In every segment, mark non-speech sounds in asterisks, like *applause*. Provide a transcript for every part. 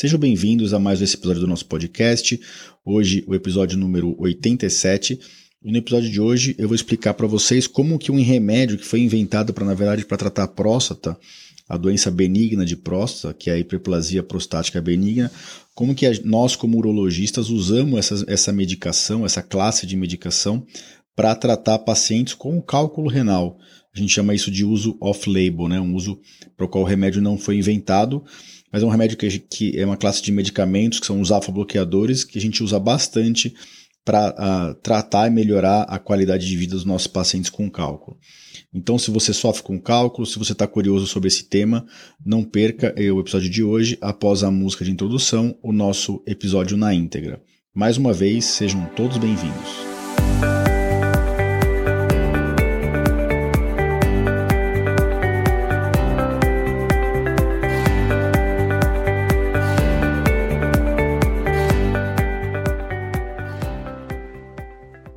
Sejam bem-vindos a mais esse episódio do nosso podcast. Hoje, o episódio número 87. E no episódio de hoje, eu vou explicar para vocês como que um remédio que foi inventado para, na verdade, para tratar a próstata, a doença benigna de próstata, que é a hiperplasia prostática benigna, como que nós, como urologistas, usamos essa, essa medicação, essa classe de medicação, para tratar pacientes com cálculo renal. A gente chama isso de uso off-label, né? um uso para o qual o remédio não foi inventado, mas é um remédio que, que é uma classe de medicamentos que são os alfa-bloqueadores que a gente usa bastante para uh, tratar e melhorar a qualidade de vida dos nossos pacientes com cálculo. Então, se você sofre com cálculo, se você está curioso sobre esse tema, não perca o episódio de hoje, após a música de introdução, o nosso episódio na íntegra. Mais uma vez, sejam todos bem-vindos.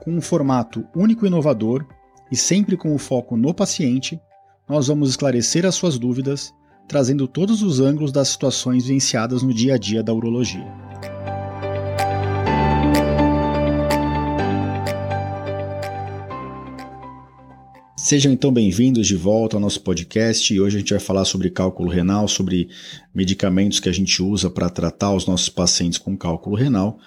com um formato único e inovador e sempre com o foco no paciente, nós vamos esclarecer as suas dúvidas, trazendo todos os ângulos das situações vivenciadas no dia a dia da urologia. Sejam então bem-vindos de volta ao nosso podcast hoje a gente vai falar sobre cálculo renal, sobre medicamentos que a gente usa para tratar os nossos pacientes com cálculo renal.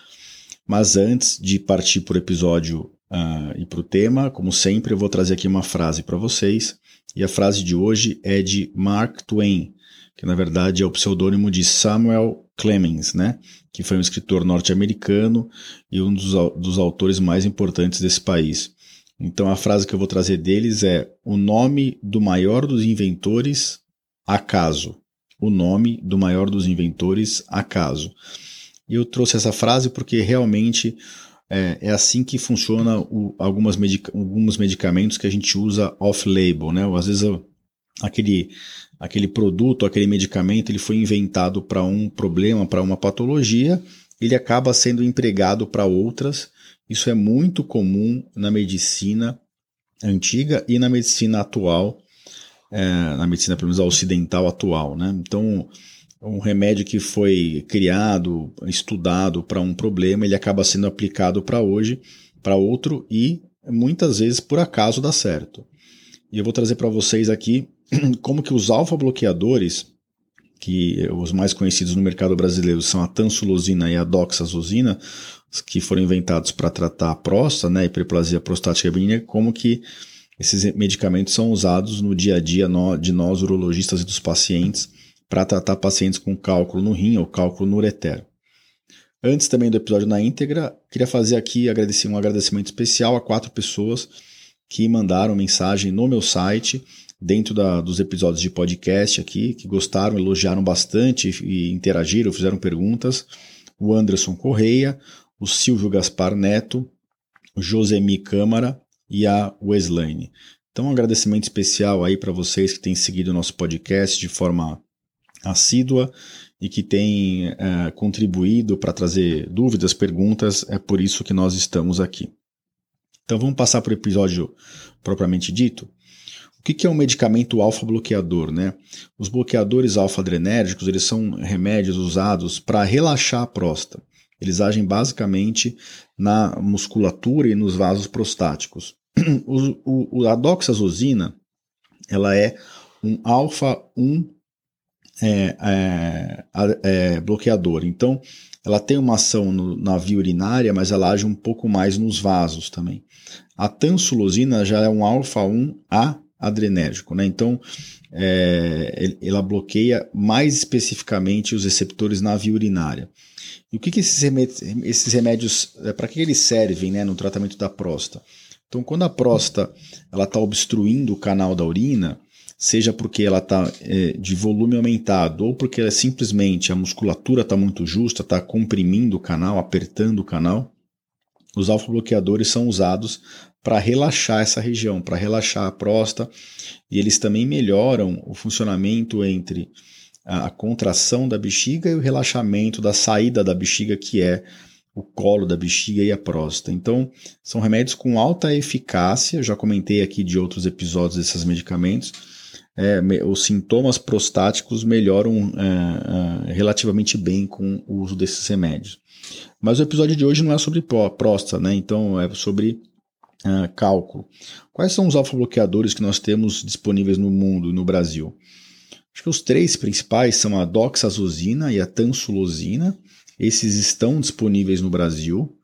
Mas antes de partir para o episódio uh, e para o tema, como sempre, eu vou trazer aqui uma frase para vocês. E a frase de hoje é de Mark Twain, que na verdade é o pseudônimo de Samuel Clemens, né? que foi um escritor norte-americano e um dos, dos autores mais importantes desse país. Então a frase que eu vou trazer deles é: O nome do maior dos inventores, acaso. O nome do maior dos inventores, acaso. E eu trouxe essa frase porque realmente é, é assim que funciona o, algumas medica, alguns medicamentos que a gente usa off-label, né? Ou às vezes aquele, aquele produto, aquele medicamento, ele foi inventado para um problema, para uma patologia, ele acaba sendo empregado para outras. Isso é muito comum na medicina antiga e na medicina atual, é, na medicina pelo menos ocidental atual, né? Então um remédio que foi criado, estudado para um problema, ele acaba sendo aplicado para hoje, para outro e muitas vezes por acaso dá certo. E eu vou trazer para vocês aqui *clears throat* como que os alfa-bloqueadores, que os mais conhecidos no mercado brasileiro são a tansulosina e a doxazosina, que foram inventados para tratar a próstata, né, hiperplasia prostática benigna, como que esses medicamentos são usados no dia a dia de nós urologistas e dos pacientes para tratar pacientes com cálculo no rim ou cálculo no ureter. Antes também do episódio na íntegra, queria fazer aqui um agradecimento especial a quatro pessoas que mandaram mensagem no meu site, dentro da, dos episódios de podcast aqui, que gostaram, elogiaram bastante e interagiram, fizeram perguntas. O Anderson Correia, o Silvio Gaspar Neto, o Josemi Câmara e a Weslaine. Então, um agradecimento especial aí para vocês que têm seguido o nosso podcast de forma assídua e que tem é, contribuído para trazer dúvidas, perguntas, é por isso que nós estamos aqui. Então vamos passar para o episódio propriamente dito. O que é um medicamento alfa-bloqueador? Né? Os bloqueadores alfa-adrenérgicos eles são remédios usados para relaxar a próstata. Eles agem basicamente na musculatura e nos vasos prostáticos. *clears throat* O, o, a doxazosina ela é um alfa-1 é, é, é, bloqueador. Então, ela tem uma ação no, na via urinária, mas ela age um pouco mais nos vasos também. A tansulosina já é um alfa-1A adrenérgico, né? Então, é, ela bloqueia mais especificamente os receptores na via urinária. E o que, que esses remédios, esses remédios é, para que eles servem né, no tratamento da próstata? Então, quando a próstata está obstruindo o canal da urina, seja porque ela está é, de volume aumentado ou porque ela, simplesmente a musculatura está muito justa, está comprimindo o canal, apertando o canal, os alfa-bloqueadores são usados para relaxar essa região, para relaxar a próstata, e eles também melhoram o funcionamento entre a contração da bexiga e o relaxamento da saída da bexiga, que é o colo da bexiga e a próstata. Então, são remédios com alta eficácia, já comentei aqui de outros episódios desses medicamentos. É, os sintomas prostáticos melhoram é, é, relativamente bem com o uso desses remédios. Mas o episódio de hoje não é sobre próstata, né? Então é sobre uh, cálculo. Quais são os alfa-bloqueadores que nós temos disponíveis no mundo e no Brasil? Acho que os três principais são a doxazosina e a tansulosina. Esses estão disponíveis no Brasil.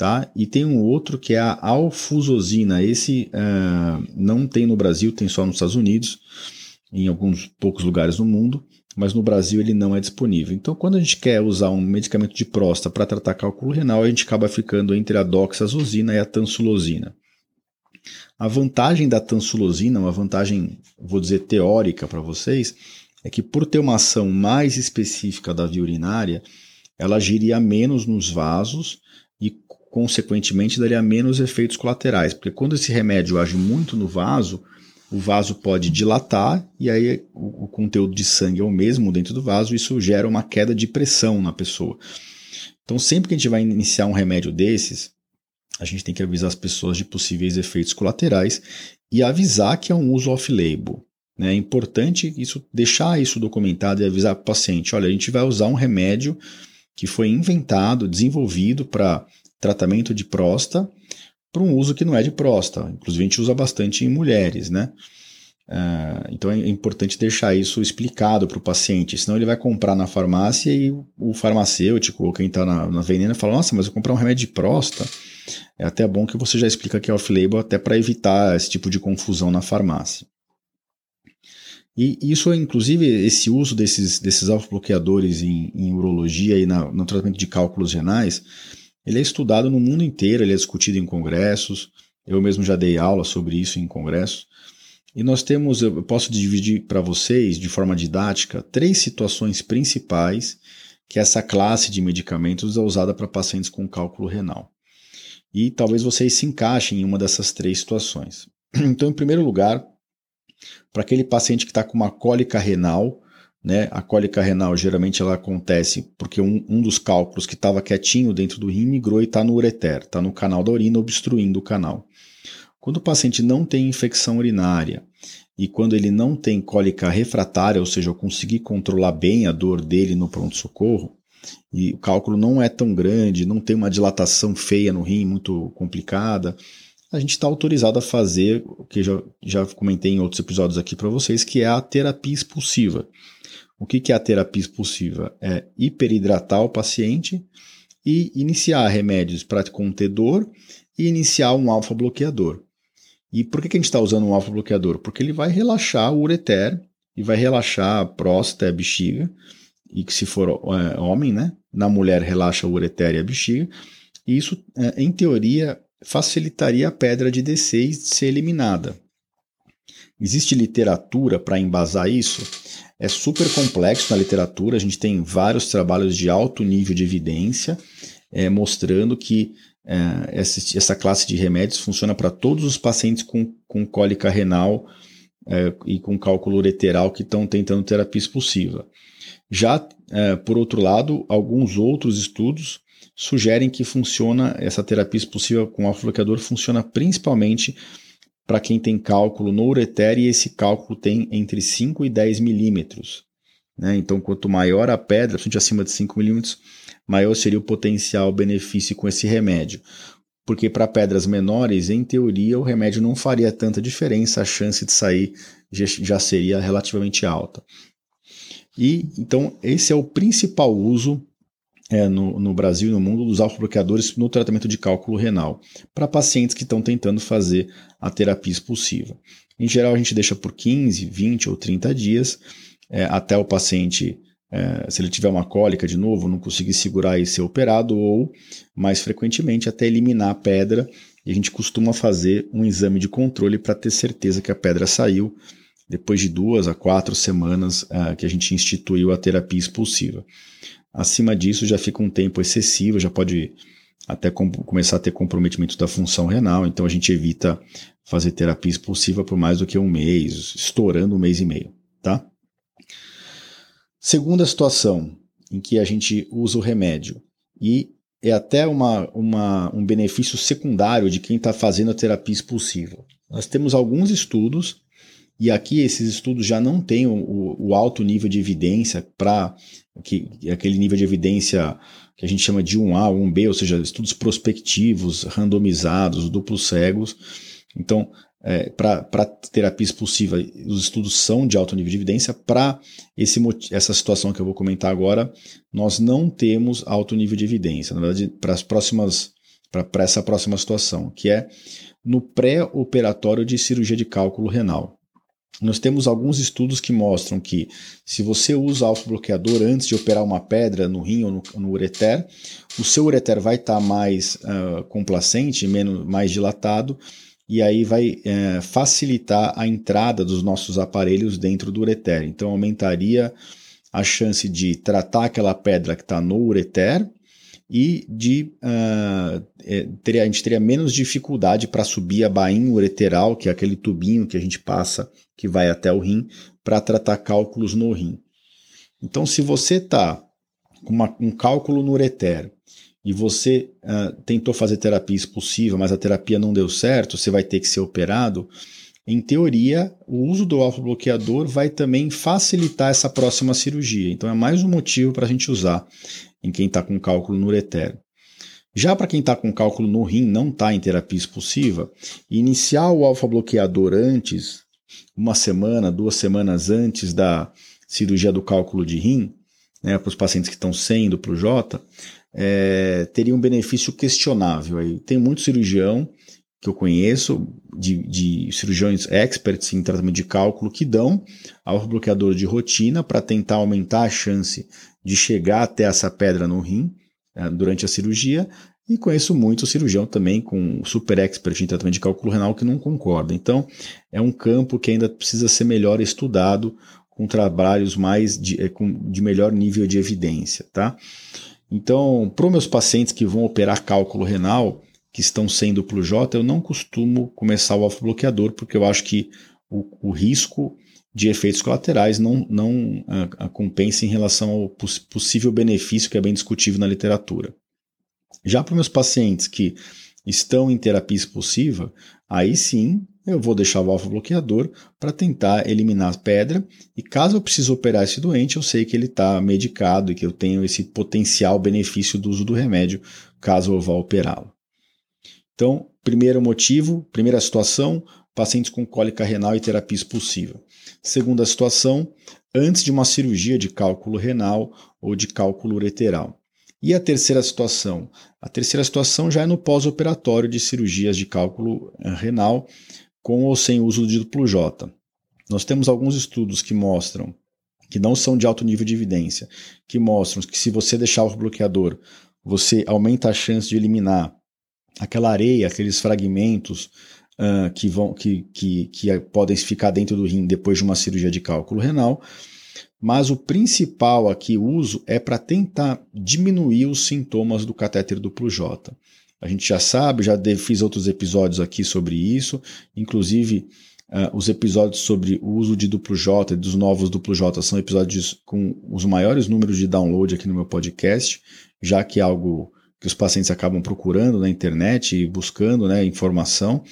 Tá? E tem um outro que é a alfusosina. Esse uh, não tem no Brasil, tem só nos Estados Unidos, em alguns poucos lugares no mundo mas no Brasil ele não é disponível. Então, quando a gente quer usar um medicamento de próstata para tratar cálculo renal, a gente acaba ficando entre a doxazosina e a tansulosina. A vantagem da tansulosina, uma vantagem, vou dizer, teórica para vocês, é que por ter uma ação mais específica da via urinária, ela agiria menos nos vasos consequentemente, daria menos efeitos colaterais. Porque quando esse remédio age muito no vaso, o vaso pode dilatar e aí o, o, conteúdo de sangue é o mesmo dentro do vaso, isso gera uma queda de pressão na pessoa. Então, sempre que a gente vai iniciar um remédio desses, a gente tem que avisar as pessoas de possíveis efeitos colaterais e avisar que é um uso off-label. Né? É importante isso, deixar isso documentado e avisar para o paciente: olha, a gente vai usar um remédio que foi inventado, desenvolvido para tratamento de próstata para um uso que não é de próstata. Inclusive, a gente usa bastante em mulheres, né? Uh, então é importante deixar isso explicado para o paciente, senão ele vai comprar na farmácia e o farmacêutico ou quem está na, na venena fala: Nossa, mas eu comprar um remédio de próstata. É até bom que você já explica que é off-label, até para evitar esse tipo de confusão na farmácia. E isso, inclusive, esse uso desses, desses alfa-bloqueadores em, em urologia e na, no tratamento de cálculos renais ele é estudado no mundo inteiro, ele é discutido em congressos. Eu mesmo já dei aula sobre isso em congressos. E nós temos, eu posso dividir para vocês, de forma didática, três situações principais que essa classe de medicamentos é usada para pacientes com cálculo renal. E talvez vocês se encaixem em uma dessas três situações. Então, em primeiro lugar, para aquele paciente que está com uma cólica renal, né? A cólica renal geralmente ela acontece porque um, um dos cálculos que estava quietinho dentro do rim migrou e está no ureter, está no canal da urina, obstruindo o canal. Quando o paciente não tem infecção urinária e quando ele não tem cólica refratária, ou seja, eu consegui controlar bem a dor dele no pronto-socorro, e o cálculo não é tão grande, não tem uma dilatação feia no rim, muito complicada, a gente está autorizado a fazer o que já, já comentei em outros episódios aqui para vocês, que é a terapia expulsiva. O que é a terapia expulsiva? É hiperidratar o paciente e iniciar remédios para conter dor e iniciar um alfa-bloqueador. E por que, a gente está usando um alfa-bloqueador? Porque ele vai relaxar o ureter e vai relaxar a próstata e a bexiga, e que se for é, homem, né? Na mulher relaxa o ureter e a bexiga, e isso, é, em teoria, facilitaria a pedra de descer e ser eliminada. Existe literatura para embasar isso? É super complexo na literatura, a gente tem vários trabalhos de alto nível de evidência é, mostrando que é, essa, essa, classe de remédios funciona para todos os pacientes com, com cólica renal é, e com cálculo ureteral que estão tentando terapia expulsiva. Já, por outro lado, alguns outros estudos sugerem que funciona essa terapia expulsiva com alfa-bloqueador funciona principalmente para quem tem cálculo no ureter e esse cálculo tem entre 5 e 10 milímetros. Né? Então, quanto maior a pedra, acima de 5 milímetros, maior seria o potencial benefício com esse remédio. Porque para pedras menores, em teoria, o remédio não faria tanta diferença, a chance de sair já seria relativamente alta. E então esse é o principal uso é, no, no, Brasil e no mundo dos alfa-bloqueadores no tratamento de cálculo renal, para pacientes que estão tentando fazer a terapia expulsiva. Em geral, a gente deixa por 15, 20 ou 30 dias é, até o paciente, é, se ele tiver uma cólica de novo, não conseguir segurar e ser operado, ou mais frequentemente até eliminar a pedra. E a gente costuma fazer um exame de controle para ter certeza que a pedra saiu depois de duas a quatro semanas uh, que a gente instituiu a terapia expulsiva. Acima disso já fica um tempo excessivo, já pode até com, começar a ter comprometimento da função renal, então a gente evita fazer terapia expulsiva por mais do que um mês, estourando um mês e meio, tá? Segunda situação em que a gente usa o remédio e é até uma, uma, um benefício secundário de quem está fazendo a terapia expulsiva. Nós temos alguns estudos, e aqui esses estudos já não têm o, o alto nível de evidência para aquele nível de evidência que a gente chama de 1A ou 1B, ou seja, estudos prospectivos, randomizados, duplos cegos. Então, é, para terapia expulsiva, os estudos são de alto nível de evidência. Para essa situação que eu vou comentar agora, nós não temos alto nível de evidência. Na verdade, para as próximas, para essa próxima situação, que é no pré-operatório de cirurgia de cálculo renal. Nós temos alguns estudos que mostram que se você usa alfa-bloqueador antes de operar uma pedra no rim ou no, no ureter, o seu ureter vai estar tá mais uh, complacente, menos, mais dilatado, e aí vai uh, facilitar a entrada dos nossos aparelhos dentro do ureter. Então aumentaria a chance de tratar aquela pedra que está no ureter e de uh, é, a gente teria menos dificuldade para subir a bainha ureteral, que é aquele tubinho que a gente passa que vai até o rim, para tratar cálculos no rim. Então, se você está com uma, um cálculo no ureter e você uh, tentou fazer terapia expulsiva, mas a terapia não deu certo, você vai ter que ser operado. Em teoria, o uso do alfa-bloqueador vai também facilitar essa próxima cirurgia. Então, é mais um motivo para a gente usar em quem está com cálculo no ureter. Já para quem está com cálculo no rim, não está em terapia expulsiva, iniciar o alfa-bloqueador antes, uma semana, duas semanas antes da cirurgia do cálculo de rim, né, para os pacientes que estão sendo para o J, é, teria um benefício questionável. Aí. Tem muito cirurgião que eu conheço, de, de cirurgiões experts em tratamento de cálculo, que dão alfa-bloqueador de rotina para tentar aumentar a chance de chegar até essa pedra no rim eh, durante a cirurgia. E conheço muito cirurgião também com super expert em tratamento de cálculo renal que não concorda. Então, é um campo que ainda precisa ser melhor estudado, com trabalhos mais de, eh, com, de melhor nível de evidência, tá? Então, para meus pacientes que vão operar cálculo renal, que estão sendo para o J, eu não costumo começar o alfa-bloqueador, porque eu acho que o, o risco de efeitos colaterais não, não a, ah, a compensa em relação ao poss possível benefício que é bem discutível na literatura. Já para meus pacientes que estão em terapia expulsiva, aí sim eu vou deixar o alfa-bloqueador para tentar eliminar a pedra e caso eu precise operar esse doente, eu sei que ele está medicado e que eu tenho esse potencial benefício do uso do remédio caso eu vá operá-lo. Então, primeiro motivo, primeira situação, pacientes com cólica renal e terapia expulsiva. Segunda situação, antes de uma cirurgia de cálculo renal ou de cálculo ureteral. E a terceira situação? A terceira situação já é no pós-operatório de cirurgias de cálculo eh, renal com ou sem uso de duplo J. Nós temos alguns estudos que mostram, que não são de alto nível de evidência, que mostram que se você deixar o bloqueador, você aumenta a chance de eliminar aquela areia, aqueles fragmentos uh, que, vão, que, que, que podem ficar dentro do rim depois de uma cirurgia de cálculo renal. Mas o principal aqui, uso, é para tentar diminuir os sintomas do catéter duplo J. A gente já sabe, já fiz outros episódios aqui sobre isso, inclusive uh, os episódios sobre o uso de duplo J e dos novos duplo J são episódios com os maiores números de download aqui no meu podcast, já que é algo que os pacientes acabam procurando na internet e buscando né, informação,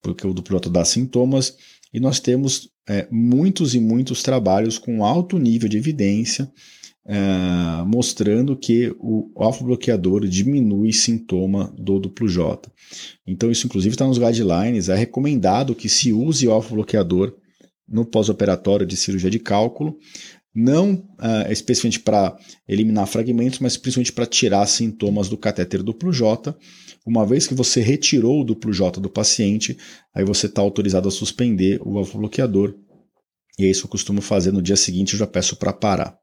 porque o duplo dá sintomas, e nós temos é, muitos e muitos trabalhos com alto nível de evidência é, mostrando que o alfa-bloqueador diminui sintoma do duplo J. Então, isso inclusive está nos guidelines, é recomendado que se use o alfa-bloqueador no pós-operatório de cirurgia de cálculo, não uh, especificamente para eliminar fragmentos, mas principalmente para tirar sintomas do catéter duplo J. Uma vez que você retirou o duplo J do paciente, aí você está autorizado a suspender o alfa-bloqueador. E é isso que eu costumo fazer no dia seguinte, eu já peço para parar.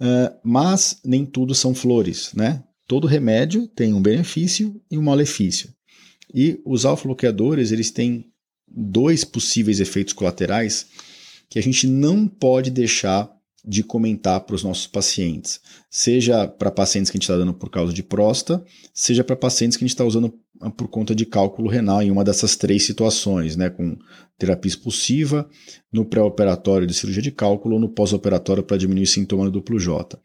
Uh, mas nem tudo são flores, né? Todo remédio tem um benefício e um malefício. E os alfa-bloqueadores, eles têm dois possíveis efeitos colaterais que a gente não pode deixar de comentar para os nossos pacientes, seja para pacientes que a gente está dando por causa de próstata, seja para pacientes que a gente está usando ah, por conta de cálculo renal em uma dessas três situações, né, com terapia expulsiva, no pré-operatório de cirurgia de cálculo ou no pós-operatório para diminuir sintoma do duplo J.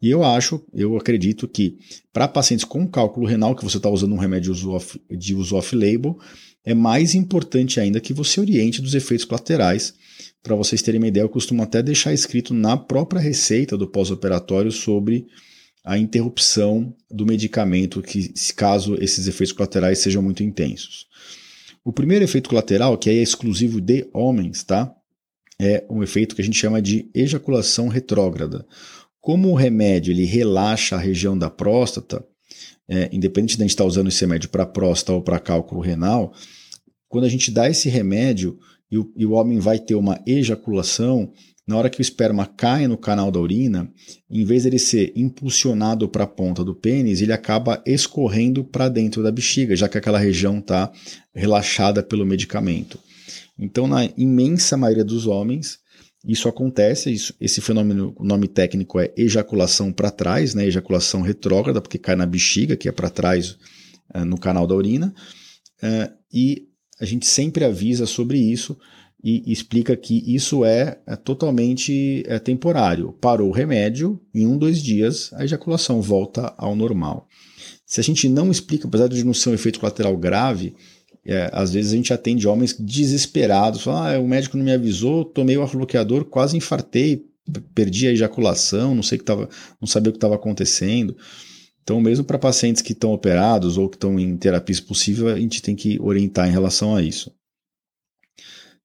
E eu acho, eu acredito que para pacientes com cálculo renal, que você está usando um remédio de uso off-label, é mais importante ainda que você oriente dos efeitos colaterais para vocês terem uma ideia, eu costumo até deixar escrito na própria receita do pós-operatório sobre a interrupção do medicamento, que caso esses efeitos colaterais sejam muito intensos. O primeiro efeito colateral, que é exclusivo de homens, tá? É um efeito que a gente chama de ejaculação retrógrada. Como o remédio ele relaxa a região da próstata, é, independente de a gente estar usando esse remédio para próstata ou para cálculo renal, quando a gente dá esse remédio, e o, e o homem vai ter uma ejaculação, na hora que o esperma cai no canal da urina, em vez dele ser impulsionado para a ponta do pênis, ele acaba escorrendo para dentro da bexiga, já que aquela região está relaxada pelo medicamento. Então, na imensa maioria dos homens, isso acontece, isso, esse fenômeno, o nome técnico é ejaculação para trás, né, ejaculação retrógrada, porque cai na bexiga, que é para trás uh, no canal da urina, uh, e a gente sempre avisa sobre isso e explica que isso é, é totalmente é, temporário. Parou o remédio, em um, dois dias a ejaculação volta ao normal. Se a gente não explica, apesar de não ser um efeito colateral grave, é, às vezes a gente atende homens desesperados, falam, ah, o médico não me avisou, tomei o bloqueador, quase infartei, perdi a ejaculação, não sei que tava, não sabia o que estava acontecendo. Então, mesmo para pacientes que estão operados ou que estão em terapia expulsiva, a gente tem que orientar em relação a isso.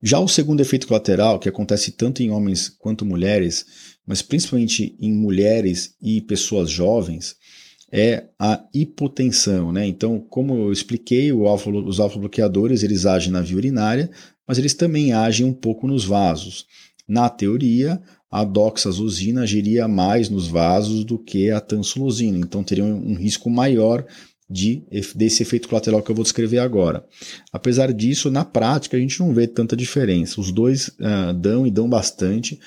Já o segundo efeito colateral, que acontece tanto em homens quanto mulheres, mas principalmente em mulheres e pessoas jovens, é a hipotensão. Né? Então, como eu expliquei, alfa, os alfa-bloqueadores eles agem na via urinária, mas eles também agem um pouco nos vasos. Na teoria, a doxazosina agiria mais nos vasos do que a tansulosina, então teria um, risco maior de, desse efeito colateral que eu vou descrever agora. Apesar disso, na prática a gente não vê tanta diferença. Os dois uh, dão e dão bastante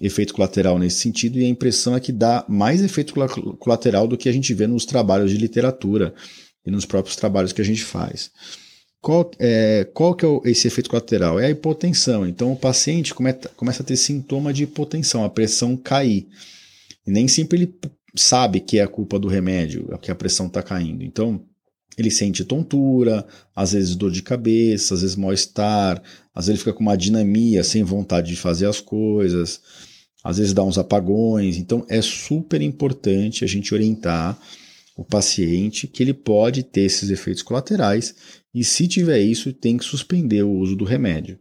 efeito colateral nesse sentido, e a impressão é que dá mais efeito colateral do que a gente vê nos trabalhos de literatura e nos próprios trabalhos que a gente faz. Qual, é, qual que é esse efeito colateral? É a hipotensão. Então o paciente começa, a ter sintoma de hipotensão, a pressão cair. E nem sempre ele sabe que é a culpa do remédio, que a pressão está caindo. Então ele sente tontura, às vezes dor de cabeça, às vezes mal-estar, às vezes ele fica com uma dinamia, sem vontade de fazer as coisas, às vezes dá uns apagões. Então é super importante a gente orientar o paciente que ele pode ter esses efeitos colaterais e se tiver isso, tem que suspender o uso do remédio.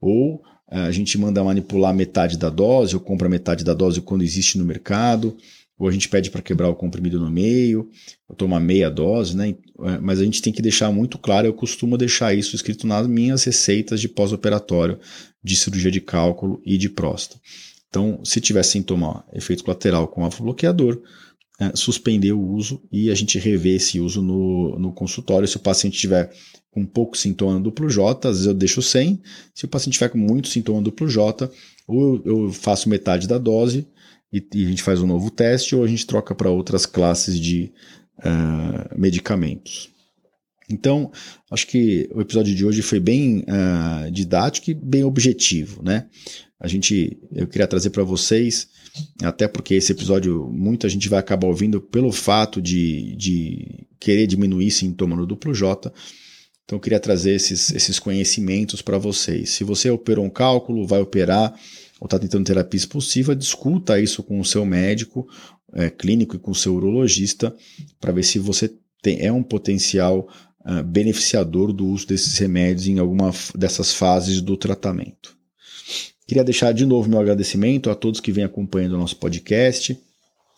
Ou eh, a gente manda manipular metade da dose, ou compra metade da dose quando existe no mercado, ou a gente pede para quebrar o comprimido no meio, ou tomar meia dose, né? Eh, mas a gente tem que deixar muito claro, eu costumo deixar isso escrito nas minhas receitas de pós-operatório de cirurgia de cálculo e de próstata. Então, se tiver sintoma, efeito colateral com alfa-bloqueador, é, suspender o uso e a gente rever esse uso no, no consultório. Se o paciente tiver com pouco sintoma duplo J, às vezes eu deixo sem. Se o paciente tiver com muito sintoma duplo J, ou eu faço metade da dose e, e a gente faz um novo teste, ou a gente troca para outras classes de uh, medicamentos. Então, acho que o episódio de hoje foi bem uh, didático e bem objetivo, né? A gente, eu queria trazer para vocês até porque esse episódio muita gente vai acabar ouvindo pelo fato de, de querer diminuir sintoma no duplo J. Então eu queria trazer esses, esses conhecimentos para vocês. Se você operou um cálculo, vai operar ou está tentando terapia expulsiva, discuta isso com o seu médico é, clínico e com o seu urologista para ver se você tem, é um potencial uh, beneficiador do uso desses remédios em alguma dessas fases do tratamento. Queria deixar de novo meu agradecimento a todos que vêm acompanhando o nosso podcast,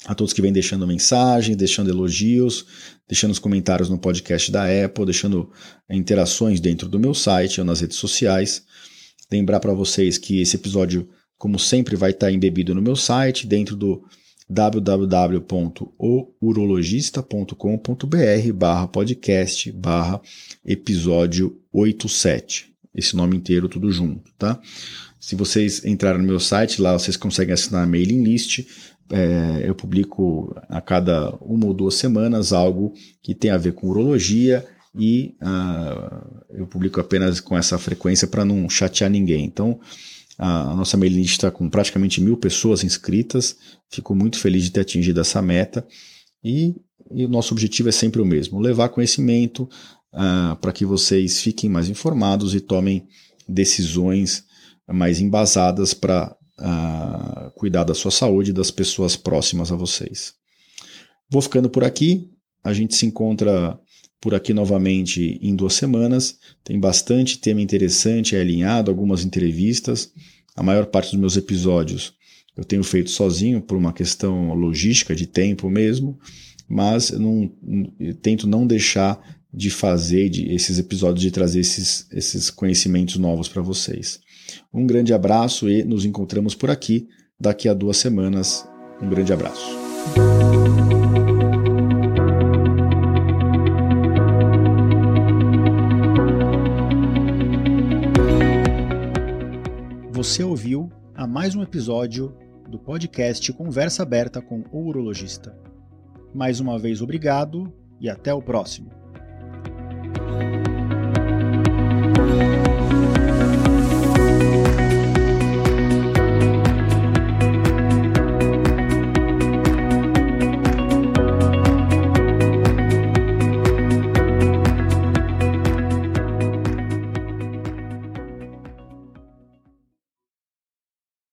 a todos que vêm deixando mensagens, deixando elogios, deixando os comentários no podcast da Apple, deixando interações dentro do meu site ou nas redes sociais. Lembrar para vocês que esse episódio, como sempre, vai estar embebido no meu site, dentro do www.ourologista.com.br barra podcast barra episódio 87. Esse nome inteiro tudo junto, tá? Se vocês entrarem no meu site, lá vocês conseguem assinar a mailing list. É, eu publico a cada uma ou duas semanas algo que tem a ver com urologia e uh, eu publico apenas com essa frequência para não chatear ninguém. Então, a, nossa mailing list está com praticamente mil pessoas inscritas. Fico muito feliz de ter atingido essa meta. E, e o nosso objetivo é sempre o mesmo: levar conhecimento uh, para que vocês fiquem mais informados e tomem decisões mais embasadas para uh, cuidar da sua saúde e das pessoas próximas a vocês. Vou ficando por aqui. A gente se encontra por aqui novamente em duas semanas. Tem bastante tema interessante é alinhado, algumas entrevistas. A maior parte dos meus episódios eu tenho feito sozinho por uma questão logística de tempo mesmo, mas eu não, eu tento não deixar de fazer de, esses episódios, de trazer esses, esses conhecimentos novos para vocês. Um grande abraço e nos encontramos por aqui daqui a duas semanas. Um grande abraço. Você ouviu a mais um episódio do podcast Conversa Aberta com o Urologista. Mais uma vez, obrigado e até o próximo.